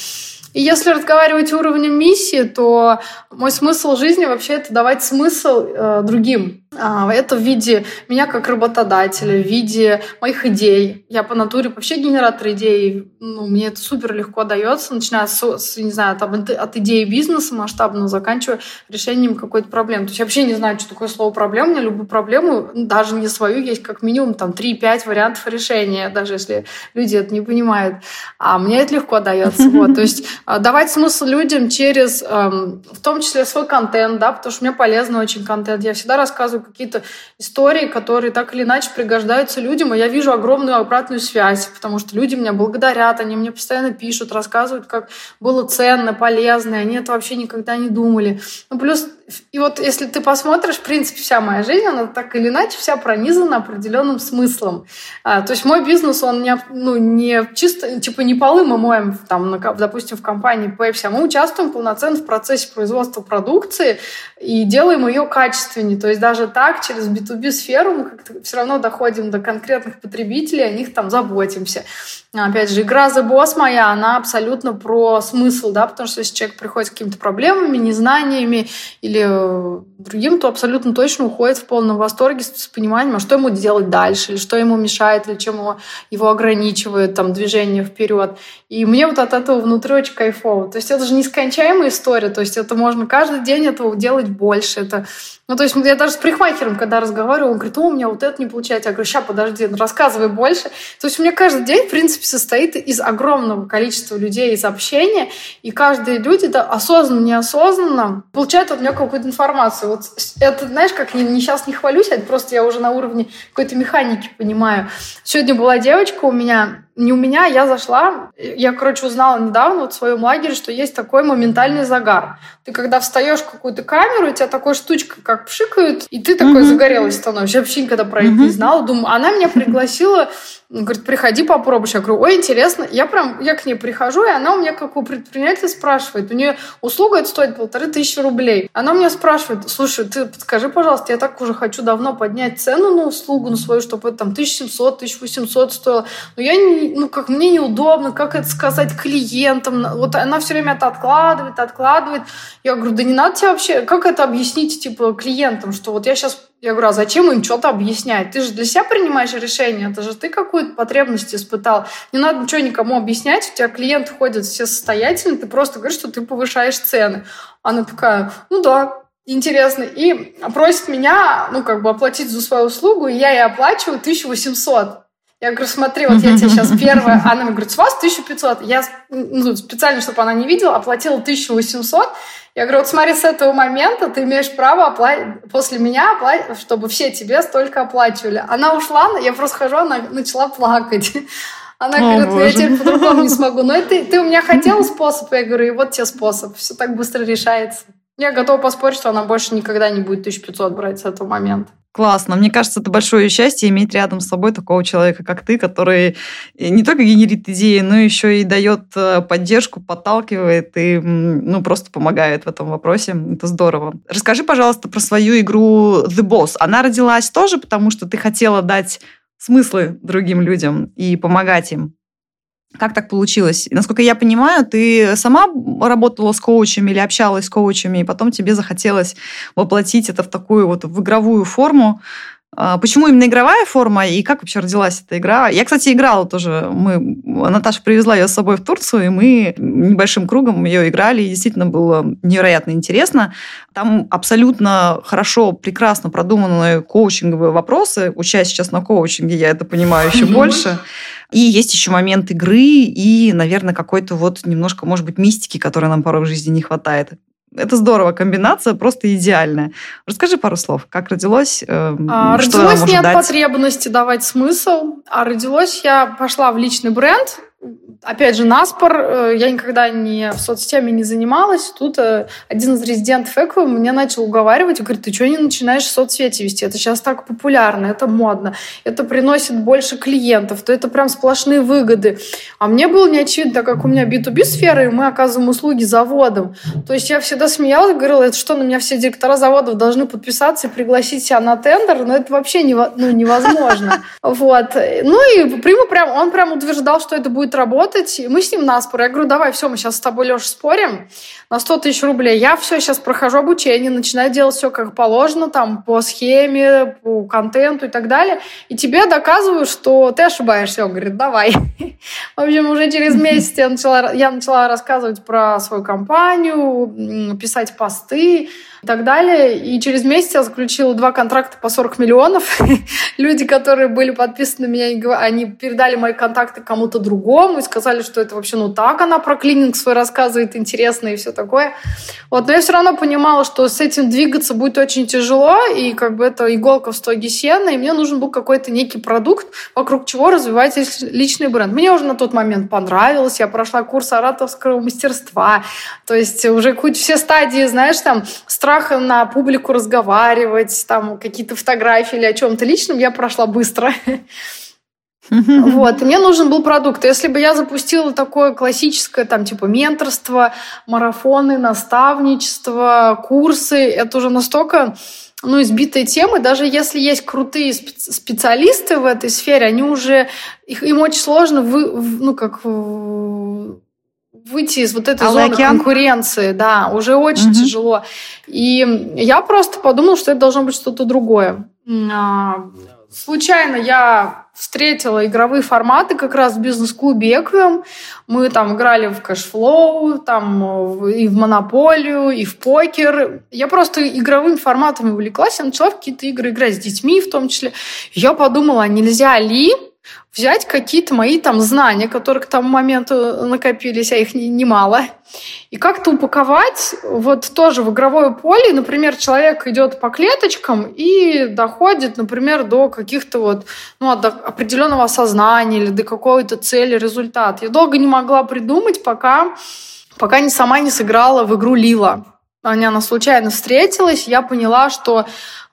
Speaker 2: И если разговаривать уровнем миссии, то мой смысл жизни вообще это давать смысл э, другим. А, это в виде меня как работодателя, в виде моих идей. Я по натуре вообще генератор идей. Ну, мне это супер легко дается, начиная с, с не знаю, там, от идеи бизнеса масштабного, заканчивая решением какой-то проблемы. То есть я вообще не знаю, что такое слово проблема. У меня любую проблему, даже не свою, есть как минимум там 3-5 вариантов решения, даже если люди это не понимают. А мне это легко дается. Вот. То есть а, давать смысл людям через, эм, в том числе, свой контент, да, потому что мне полезный очень контент. Я всегда рассказываю какие-то истории, которые так или иначе пригождаются людям, и я вижу огромную обратную связь, потому что люди меня благодарят, они мне постоянно пишут, рассказывают, как было ценно, полезно, и они это вообще никогда не думали. Ну, плюс и вот если ты посмотришь, в принципе, вся моя жизнь, она так или иначе вся пронизана определенным смыслом. А, то есть мой бизнес, он не, ну, не чисто, типа не полы мы моем, там, на, допустим, в компании Pepsi, а мы участвуем полноценно в процессе производства продукции и делаем ее качественнее. То есть даже так, через B2B сферу мы как-то все равно доходим до конкретных потребителей, о них там заботимся. Опять же, игра The Boss моя, она абсолютно про смысл, да, потому что если человек приходит с какими-то проблемами, незнаниями или э, другим, то абсолютно точно уходит в полном восторге с пониманием, а что ему делать дальше, или что ему мешает, или чем его, его ограничивает там движение вперед. И мне вот от этого внутри очень кайфово. То есть это же нескончаемая история, то есть это можно каждый день этого делать больше. Это ну, то есть я даже с прихватером, когда разговариваю, он говорит, о, у меня вот это не получается. Я говорю, сейчас, подожди, ну, рассказывай больше. То есть у меня каждый день, в принципе, состоит из огромного количества людей, из общения, и каждые люди, да, осознанно, неосознанно, получают от меня какую-то информацию. Вот это, знаешь, как не, не сейчас не хвалюсь, это просто я уже на уровне какой-то механики понимаю. Сегодня была девочка у меня, не у меня, я зашла, я, короче, узнала недавно вот в своем лагере, что есть такой моментальный загар. Ты когда встаешь в какую-то камеру, у тебя такой штучка как пшикают, и ты такой mm-hmm. загорелый становишься. Я вообще никогда про это mm-hmm. не знала. Думаю, она меня пригласила Говорит, приходи попробуй. Я говорю, ой, интересно. Я прям, я к ней прихожу, и она у меня, как у предпринимателя, спрашивает. У нее услуга это стоит полторы тысячи рублей. Она у меня спрашивает, слушай, ты подскажи, пожалуйста, я так уже хочу давно поднять цену на услугу на свою, чтобы это там 1700, 1800 стоило. Но я, не, ну, как мне неудобно, как это сказать клиентам. Вот она все время это откладывает, откладывает. Я говорю, да не надо тебе вообще, как это объяснить, типа, клиентам, что вот я сейчас, я говорю, а зачем им что-то объяснять? Ты же для себя принимаешь решение, это же ты какую-то потребность испытал. Не надо ничего никому объяснять, у тебя клиенты ходят все состоятельные, ты просто говоришь, что ты повышаешь цены. Она такая, ну да, интересно. И просит меня, ну, как бы оплатить за свою услугу, и я ей оплачиваю 1800. Я говорю, смотри, вот я тебе сейчас первая. Она мне говорит, с вас 1500. Я ну, специально, чтобы она не видела, оплатила 1800. Я говорю, вот смотри, с этого момента ты имеешь право оплатить после меня, оплатить, чтобы все тебе столько оплачивали. Она ушла, я просто хожу, она начала плакать. Она О, говорит, ну, я теперь по-другому не смогу. Но ты, ты у меня хотела способ? Я говорю, и вот тебе способ. Все так быстро решается. Я готова поспорить, что она больше никогда не будет 1500 брать с этого момента.
Speaker 1: Классно. Мне кажется, это большое счастье иметь рядом с собой такого человека, как ты, который не только генерит идеи, но еще и дает э, поддержку, подталкивает и ну, просто помогает в этом вопросе. Это здорово. Расскажи, пожалуйста, про свою игру The Boss. Она родилась тоже потому, что ты хотела дать смыслы другим людям и помогать им? Как так получилось? Насколько я понимаю, ты сама работала с коучами или общалась с коучами, и потом тебе захотелось воплотить это в такую вот в игровую форму. А, почему именно игровая форма и как вообще родилась эта игра? Я, кстати, играла тоже. Мы, Наташа привезла ее с собой в Турцию, и мы небольшим кругом ее играли, и действительно было невероятно интересно. Там абсолютно хорошо, прекрасно продуманные коучинговые вопросы. Учась сейчас на коучинге, я это понимаю еще больше. И есть еще момент игры и, наверное, какой-то вот немножко, может быть, мистики, которой нам порой в жизни не хватает. Это здорово, комбинация просто идеальная. Расскажи пару слов, как родилось? Э,
Speaker 2: а, что родилось не от дать? потребности давать смысл, а родилось я пошла в личный бренд, опять же, наспор, э, я никогда не в соцсетями не занималась. Тут э, один из резидентов Эко меня начал уговаривать говорит, ты что не начинаешь в соцсети вести? Это сейчас так популярно, это модно, это приносит больше клиентов, то это прям сплошные выгоды. А мне было не очевидно, как у меня B2B сфера, и мы оказываем услуги заводам. То есть я всегда смеялась, говорила, это что, на меня все директора заводов должны подписаться и пригласить себя на тендер? Но это вообще ну, невозможно. Вот. Ну и Прима прям, он прям утверждал, что это будет работать. И мы с ним на спор. Я говорю, давай, все, мы сейчас с тобой, Леша, спорим на 100 тысяч рублей. Я все, сейчас прохожу обучение, начинаю делать все как положено, там, по схеме, по контенту и так далее. И тебе доказываю, что ты ошибаешься. Он говорит, давай. В общем, уже через месяц я начала, я начала рассказывать про свою компанию, писать посты, и так далее. И через месяц я заключила два контракта по 40 миллионов. Люди, которые были подписаны на меня, они передали мои контакты кому-то другому и сказали, что это вообще, ну так она про клининг свой рассказывает интересно и все такое. Вот, но я все равно понимала, что с этим двигаться будет очень тяжело, и как бы это иголка в стоге сена, и мне нужен был какой-то некий продукт, вокруг чего развивать личный бренд. Мне уже на тот момент понравилось, я прошла курс ораторского мастерства, то есть уже хоть все стадии, знаешь, там, страха на публику разговаривать, там какие-то фотографии или о чем-то личном я прошла быстро. Вот, и мне нужен был продукт. Если бы я запустила такое классическое, там, типа, менторство, марафоны, наставничество, курсы, это уже настолько ну, избитые темы, даже если есть крутые специалисты в этой сфере, они уже, их, им очень сложно, вы, ну, как выйти из вот этой Алый зоны океан? конкуренции, да, уже очень угу. тяжело. И я просто подумала, что это должно быть что-то другое. А, случайно я встретила игровые форматы как раз в бизнес-клубе Equium. Мы там играли в Cashflow, там и в монополию, и в покер. Я просто игровыми форматами увлеклась. Я начала в какие-то игры играть с детьми в том числе. Я подумала, а нельзя ли взять какие-то мои там знания, которые к тому моменту накопились, а их немало, и как-то упаковать вот тоже в игровое поле. Например, человек идет по клеточкам и доходит, например, до каких-то вот, ну, до определенного осознания или до какой-то цели, результата. Я долго не могла придумать, пока, пока не сама не сыграла в игру Лила. Она случайно встретилась, я поняла, что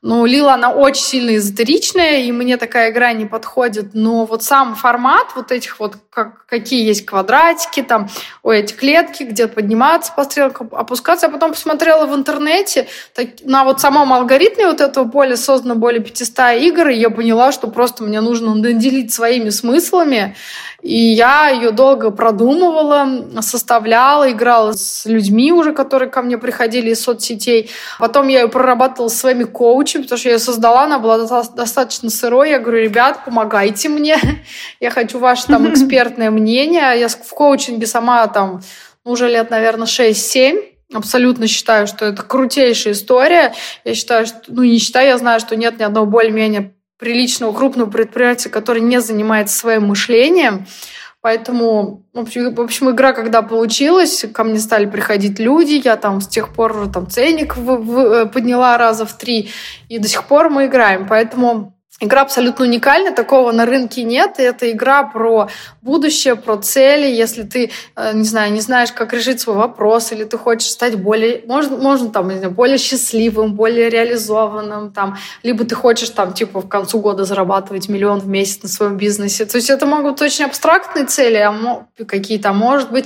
Speaker 2: Ну, Лила, она очень сильно эзотеричная, и мне такая игра не подходит. Но вот сам формат вот этих вот, как, какие есть квадратики, там, ой, эти клетки, где подниматься по стрелкам, опускаться. Я потом посмотрела в интернете так, на вот самом алгоритме вот этого поля создано более 500 игр, и я поняла, что просто мне нужно наделить своими смыслами. И я ее долго продумывала, составляла, играла с людьми уже, которые ко мне приходили из соцсетей. Потом я ее прорабатывала с своими коучами, потому что я ее создала, она была достаточно сырой. Я говорю, ребят, помогайте мне. Я хочу ваше там экспертное мнение. Я в коучинге сама там уже лет, наверное, 6-7 абсолютно считаю, что это крутейшая история. Я считаю, что, ну не считаю, я знаю, что нет ни одного более-менее приличного крупного предприятия, который не занимается своим мышлением. Поэтому, в общем, игра, когда получилась, ко мне стали приходить люди, я там с тех пор там ценник в, в, э, подняла раза в три, и до сих пор мы играем. Поэтому Игра абсолютно уникальна, такого на рынке нет. И это игра про будущее, про цели. Если ты, э, не знаю, не знаешь, как решить свой вопрос, или ты хочешь стать более, можно, можно там, не знаю, более счастливым, более реализованным, там, либо ты хочешь там, типа, в концу года зарабатывать миллион в месяц на своем бизнесе. То есть это могут быть очень абстрактные цели, а какие-то, а может быть,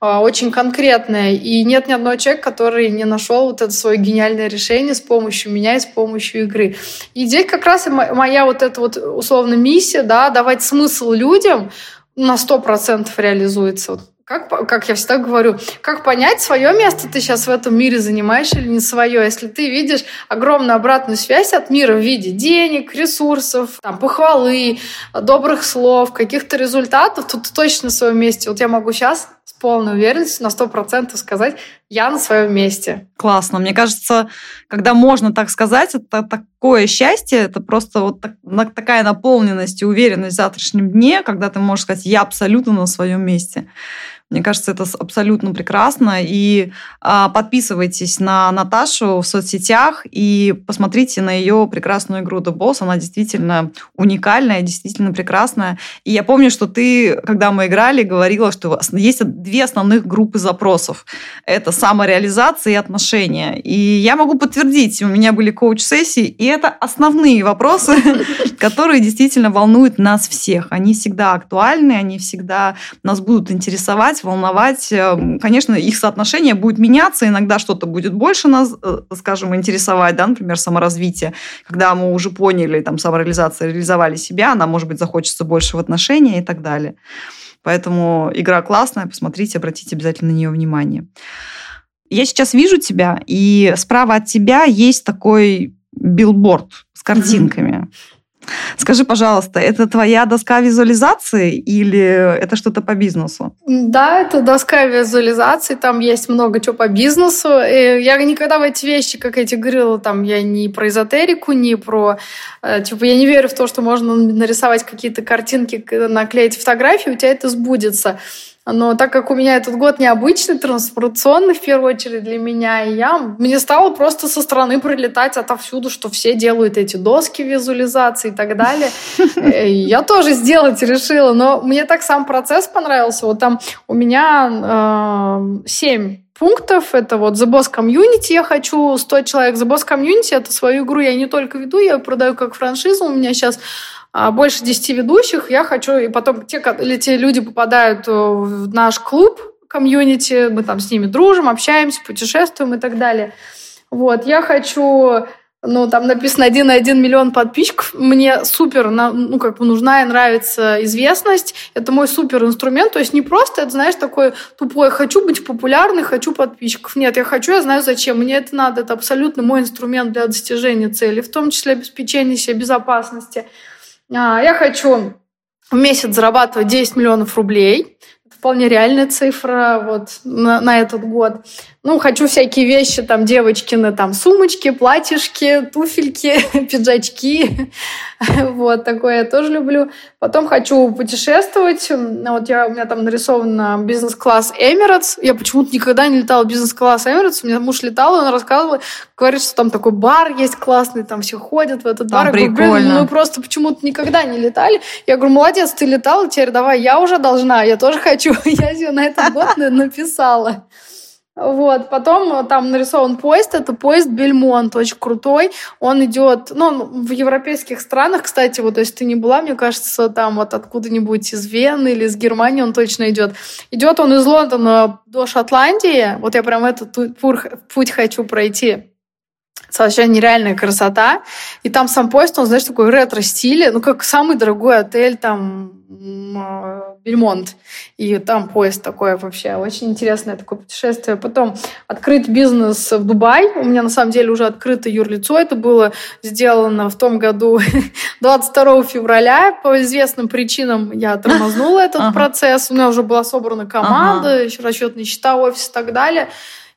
Speaker 2: очень конкретное. И нет ни одного человека, который не нашел вот это свое гениальное решение с помощью меня и с помощью игры. И здесь как раз и моя вот эта вот условно миссия, да, давать смысл людям на сто процентов реализуется. Как, как я всегда говорю, как понять, свое место ты сейчас в этом мире занимаешь или не свое? Если ты видишь огромную обратную связь от мира в виде денег, ресурсов, там, похвалы, добрых слов, каких-то результатов, то ты точно на своем месте. Вот я могу сейчас полной уверенностью на сто процентов сказать, я на своем месте.
Speaker 1: Классно. Мне кажется, когда можно так сказать, это такое счастье, это просто вот так, такая наполненность и уверенность в завтрашнем дне, когда ты можешь сказать, я абсолютно на своем месте. Мне кажется, это абсолютно прекрасно. И а, подписывайтесь на Наташу в соцсетях и посмотрите на ее прекрасную игру The Boss. Она действительно уникальная, действительно прекрасная. И я помню, что ты, когда мы играли, говорила, что есть две основных группы запросов. Это самореализация и отношения. И я могу подтвердить, у меня были коуч-сессии, и это основные вопросы, которые действительно волнуют нас всех. Они всегда актуальны, они всегда нас будут интересовать напрягать, волновать. Эм, конечно, их соотношение будет меняться, иногда что-то будет больше нас, э, скажем, интересовать, да, например, саморазвитие. Когда мы уже поняли, там, самореализация, реализовали себя, она, может быть, захочется больше в отношения и так далее. Поэтому игра классная, посмотрите, обратите обязательно на нее внимание. Я сейчас вижу тебя, и справа от тебя есть такой билборд с картинками. Mm-hmm. Скажи, пожалуйста, это твоя доска визуализации или это что-то по бизнесу?
Speaker 2: Да, это доска визуализации, там есть много чего по бизнесу. И я никогда в эти вещи, как я тебе говорила, там я не про эзотерику, не про... Э, типа, я не верю в то, что можно нарисовать какие-то картинки, наклеить фотографии, у тебя это сбудется. Но так как у меня этот год необычный, трансформационный в первую очередь для меня, и я, мне стало просто со стороны прилетать отовсюду, что все делают эти доски визуализации и так далее. Я тоже сделать решила, но мне так сам процесс понравился. Вот там у меня э, 7 пунктов. Это вот The Boss Community я хочу, 100 человек. The Boss Community — это свою игру я не только веду, я ее продаю как франшизу. У меня сейчас больше 10 ведущих, я хочу, и потом те, или те люди попадают э, в наш клуб, комьюнити, мы там с ними дружим, общаемся, путешествуем и так далее. Вот, я хочу, ну, там написано 1,1 миллион подписчиков, мне супер, ну, как бы нужна и нравится известность, это мой супер инструмент, то есть не просто, это, знаешь, такой тупой, хочу быть популярной, хочу подписчиков. Нет, я хочу, я знаю зачем, мне это надо, это абсолютно мой инструмент для достижения цели, в том числе обеспечения себе безопасности. А, я хочу в месяц зарабатывать 10 миллионов рублей. Это вполне реальная цифра вот, на, на этот год. Ну, хочу всякие вещи, там, девочкины, там, сумочки, платьишки, туфельки, пиджачки. вот, такое я тоже люблю. Потом хочу путешествовать. Вот я, у меня там нарисован бизнес-класс Emirates. Я почему-то никогда не летала бизнес-класс Emirates. У меня муж летал, он рассказывал, говорит, что там такой бар есть классный, там все ходят в этот там бар.
Speaker 1: Прикольно. Я говорю,
Speaker 2: мы просто почему-то никогда не летали. Я говорю, молодец, ты летал, теперь давай, я уже должна, я тоже хочу. я ее на этот год написала. Вот, потом э, там нарисован поезд, это поезд Бельмонт, очень крутой. Он идет, ну, в европейских странах, кстати, вот, если ты не была, мне кажется, там вот откуда-нибудь из Вены или из Германии он точно идет. Идет он из Лондона до Шотландии, вот я прям этот путь хочу пройти совершенно нереальная красота. И там сам поезд, он, знаешь, такой ретро-стиле, ну, как самый дорогой отель там Бельмонт. И там поезд такой вообще. Очень интересное такое путешествие. Потом открыть бизнес в Дубай. У меня на самом деле уже открыто юрлицо. Это было сделано в том году 22 февраля. По известным причинам я тормознула этот процесс. У меня уже была собрана команда, еще расчетные счета, офис и так далее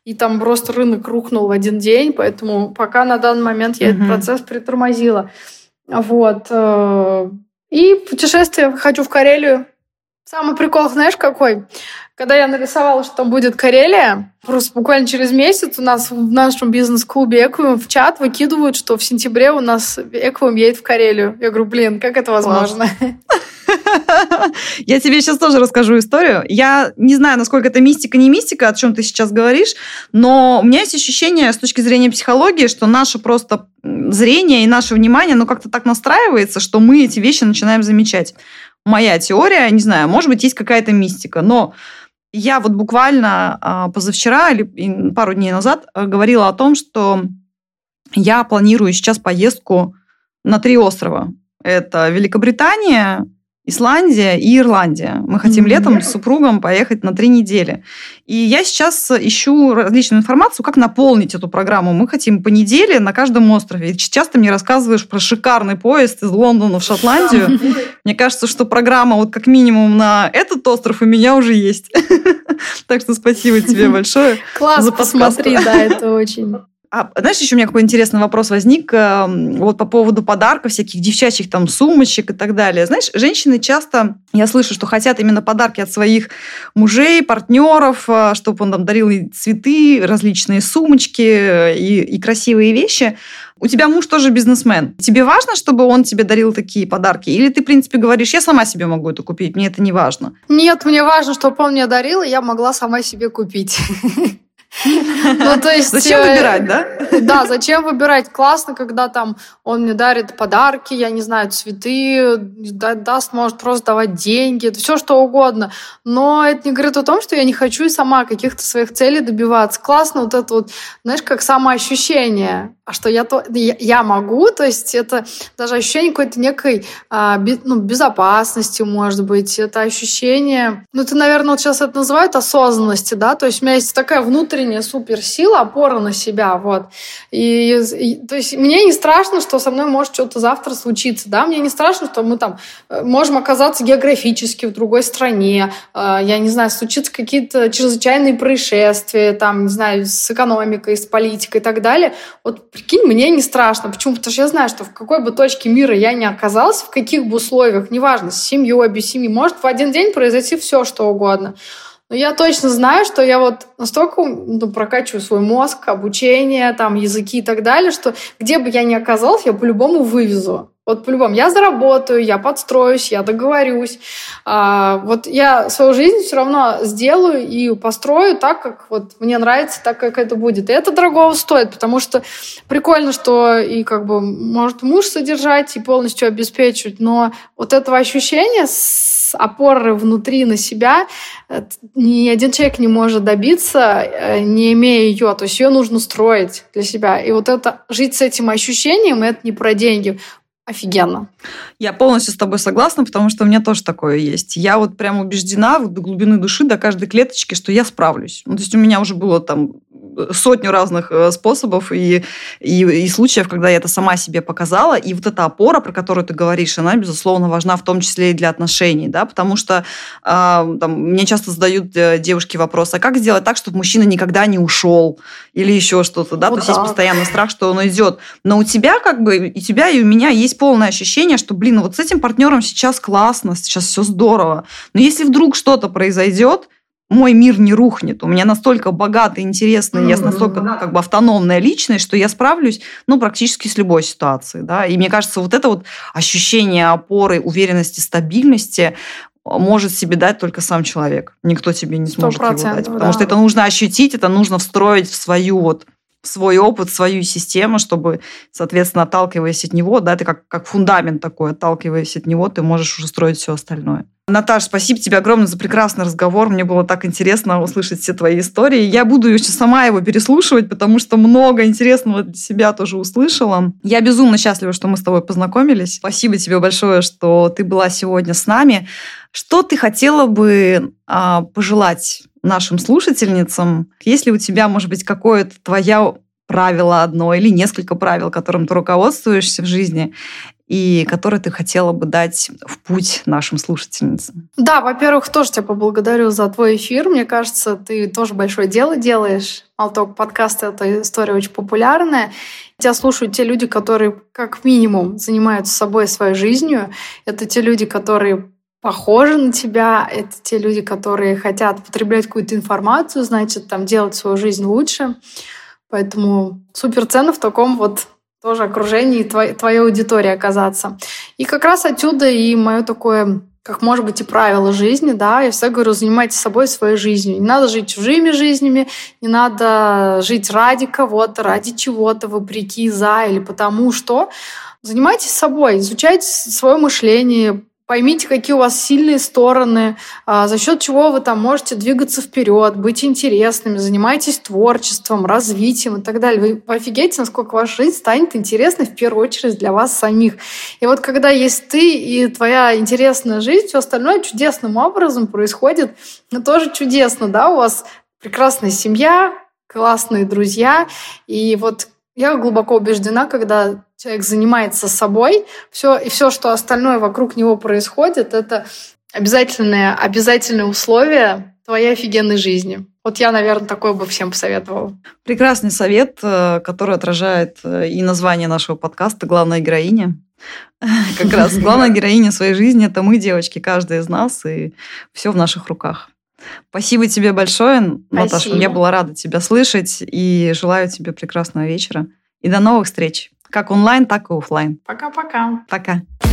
Speaker 2: и там просто рынок рухнул в один день, поэтому пока на данный момент я этот процесс притормозила. Вот. Э, и путешествие хочу в Карелию. Самый прикол, знаешь, какой? Когда я нарисовала, что там будет Карелия, просто буквально через месяц у нас в нашем бизнес-клубе Эквиум в чат выкидывают, что в сентябре у нас Эквиум едет в Карелию. Я говорю, блин, как это возможно?
Speaker 1: Я тебе сейчас тоже расскажу историю. Я не знаю, насколько это мистика, не мистика, о чем ты сейчас говоришь, но у меня есть ощущение с точки зрения психологии, что наше просто зрение и наше внимание, ну, как-то так настраивается, что мы эти вещи начинаем замечать. Моя теория, не знаю, может быть, есть какая-то мистика, но я вот буквально а, позавчера или пару дней назад а, говорила о том, что я планирую сейчас поездку на три острова. Это Великобритания, Исландия и Ирландия. Мы хотим mm-hmm. летом с супругом поехать на три недели. И я сейчас ищу различную информацию, как наполнить эту программу. Мы хотим по неделе на каждом острове. И сейчас ты мне рассказываешь про шикарный поезд из Лондона в Шотландию. Мне кажется, что программа вот как минимум на этот остров у меня уже есть. Так что спасибо тебе большое.
Speaker 2: Класс, посмотри, да, это очень
Speaker 1: а знаешь, еще у меня какой интересный вопрос возник эм, вот по поводу подарков, всяких девчачьих там сумочек и так далее. Знаешь, женщины часто, я слышу, что хотят именно подарки от своих мужей, партнеров, э, чтобы он там дарил и цветы, различные сумочки э, и, и красивые вещи. У тебя муж тоже бизнесмен. Тебе важно, чтобы он тебе дарил такие подарки? Или ты, в принципе, говоришь, я сама себе могу это купить, мне это не важно?
Speaker 2: Нет, мне важно, чтобы он мне дарил, и я могла сама себе купить.
Speaker 1: Ну, то есть... Зачем э, выбирать, да?
Speaker 2: Да, зачем выбирать? Классно, когда там он мне дарит подарки, я не знаю, цветы, даст, может просто давать деньги, все что угодно. Но это не говорит о том, что я не хочу и сама каких-то своих целей добиваться. Классно вот это вот, знаешь, как самоощущение а что я, то, я, я могу, то есть это даже ощущение какой-то некой а, би, ну, безопасности, может быть, это ощущение, ну, это, наверное, вот сейчас это называют осознанности, да, то есть у меня есть такая внутренняя суперсила, опора на себя, вот, и, и то есть мне не страшно, что со мной может что-то завтра случиться, да, мне не страшно, что мы там э, можем оказаться географически в другой стране, э, я не знаю, случиться какие-то чрезвычайные происшествия, там, не знаю, с экономикой, с политикой и так далее, вот прикинь, мне не страшно. Почему? Потому что я знаю, что в какой бы точке мира я ни оказалась, в каких бы условиях, неважно, с семьей, без семьи, может в один день произойти все, что угодно. Но я точно знаю, что я вот настолько ну, прокачиваю свой мозг, обучение, там, языки и так далее, что где бы я ни оказалась, я по-любому вывезу. Вот по-любому, я заработаю, я подстроюсь, я договорюсь. А, вот я свою жизнь все равно сделаю и построю так, как вот мне нравится, так, как это будет. И это дорогого стоит, потому что прикольно, что и как бы может муж содержать и полностью обеспечивать, но вот этого ощущения с опоры внутри на себя ни один человек не может добиться, э, не имея ее. То есть ее нужно строить для себя. И вот это жить с этим ощущением, это не про деньги офигенно.
Speaker 1: Я полностью с тобой согласна, потому что у меня тоже такое есть. Я вот прям убеждена до глубины души, до каждой клеточки, что я справлюсь. Ну, то есть у меня уже было там сотню разных э, способов и, и, и случаев, когда я это сама себе показала. И вот эта опора, про которую ты говоришь, она, безусловно, важна в том числе и для отношений, да, потому что э, там, мне часто задают э, девушки вопрос, а как сделать так, чтобы мужчина никогда не ушел или еще что-то, да, вот то есть есть постоянно страх, что он идет. Но у тебя как бы, и у тебя, и у меня есть полное ощущение, что, блин, ну вот с этим партнером сейчас классно, сейчас все здорово. Но если вдруг что-то произойдет, мой мир не рухнет. У меня настолько богатый, интересный, mm-hmm. я настолько как бы автономная личность, что я справлюсь, ну, практически с любой ситуацией, да. И мне кажется, вот это вот ощущение опоры, уверенности, стабильности, может себе дать только сам человек. Никто тебе не сможет его дать. Потому
Speaker 2: да.
Speaker 1: что это нужно ощутить, это нужно встроить в свою вот свой опыт, свою систему, чтобы, соответственно, отталкиваясь от него, да, ты как, как фундамент такой, отталкиваясь от него, ты можешь уже строить все остальное. Наташа, спасибо тебе огромное за прекрасный разговор. Мне было так интересно услышать все твои истории. Я буду еще сама его переслушивать, потому что много интересного для себя тоже услышала. Я безумно счастлива, что мы с тобой познакомились. Спасибо тебе большое, что ты была сегодня с нами. Что ты хотела бы а, пожелать нашим слушательницам? Есть ли у тебя, может быть, какое-то твое правило одно или несколько правил, которым ты руководствуешься в жизни, и которые ты хотела бы дать в путь нашим слушательницам?
Speaker 2: Да, во-первых, тоже тебя поблагодарю за твой эфир. Мне кажется, ты тоже большое дело делаешь. Алток подкаст — это история очень популярная. Тебя слушают те люди, которые как минимум занимаются собой своей жизнью. Это те люди, которые похожи на тебя, это те люди, которые хотят потреблять какую-то информацию, значит, там делать свою жизнь лучше. Поэтому супер ценно в таком вот тоже окружении твоей, твоей аудитории оказаться. И как раз отсюда и мое такое как может быть и правило жизни, да, я всегда говорю, занимайтесь собой своей жизнью. Не надо жить чужими жизнями, не надо жить ради кого-то, ради чего-то, вопреки, за или потому что. Занимайтесь собой, изучайте свое мышление, Поймите, какие у вас сильные стороны, а, за счет чего вы там можете двигаться вперед, быть интересными, занимайтесь творчеством, развитием и так далее. Вы офигеете, насколько ваша жизнь станет интересной в первую очередь для вас самих. И вот когда есть ты и твоя интересная жизнь, все остальное чудесным образом происходит. Но тоже чудесно, да, у вас прекрасная семья, классные друзья. И вот я глубоко убеждена, когда человек занимается собой, все, и все, что остальное вокруг него происходит, это обязательное, обязательное условие твоей офигенной жизни. Вот я, наверное, такое бы всем посоветовала.
Speaker 1: Прекрасный совет, э, который отражает э, и название нашего подкаста «Главная героиня». Как раз главная героиня своей жизни – это мы, девочки, каждая из нас, и все в наших руках. Спасибо тебе большое, Спасибо. Наташа. Я была рада тебя слышать и желаю тебе прекрасного вечера. И до новых встреч. Как онлайн, так и офлайн.
Speaker 2: Пока-пока.
Speaker 1: Пока. -пока. Пока.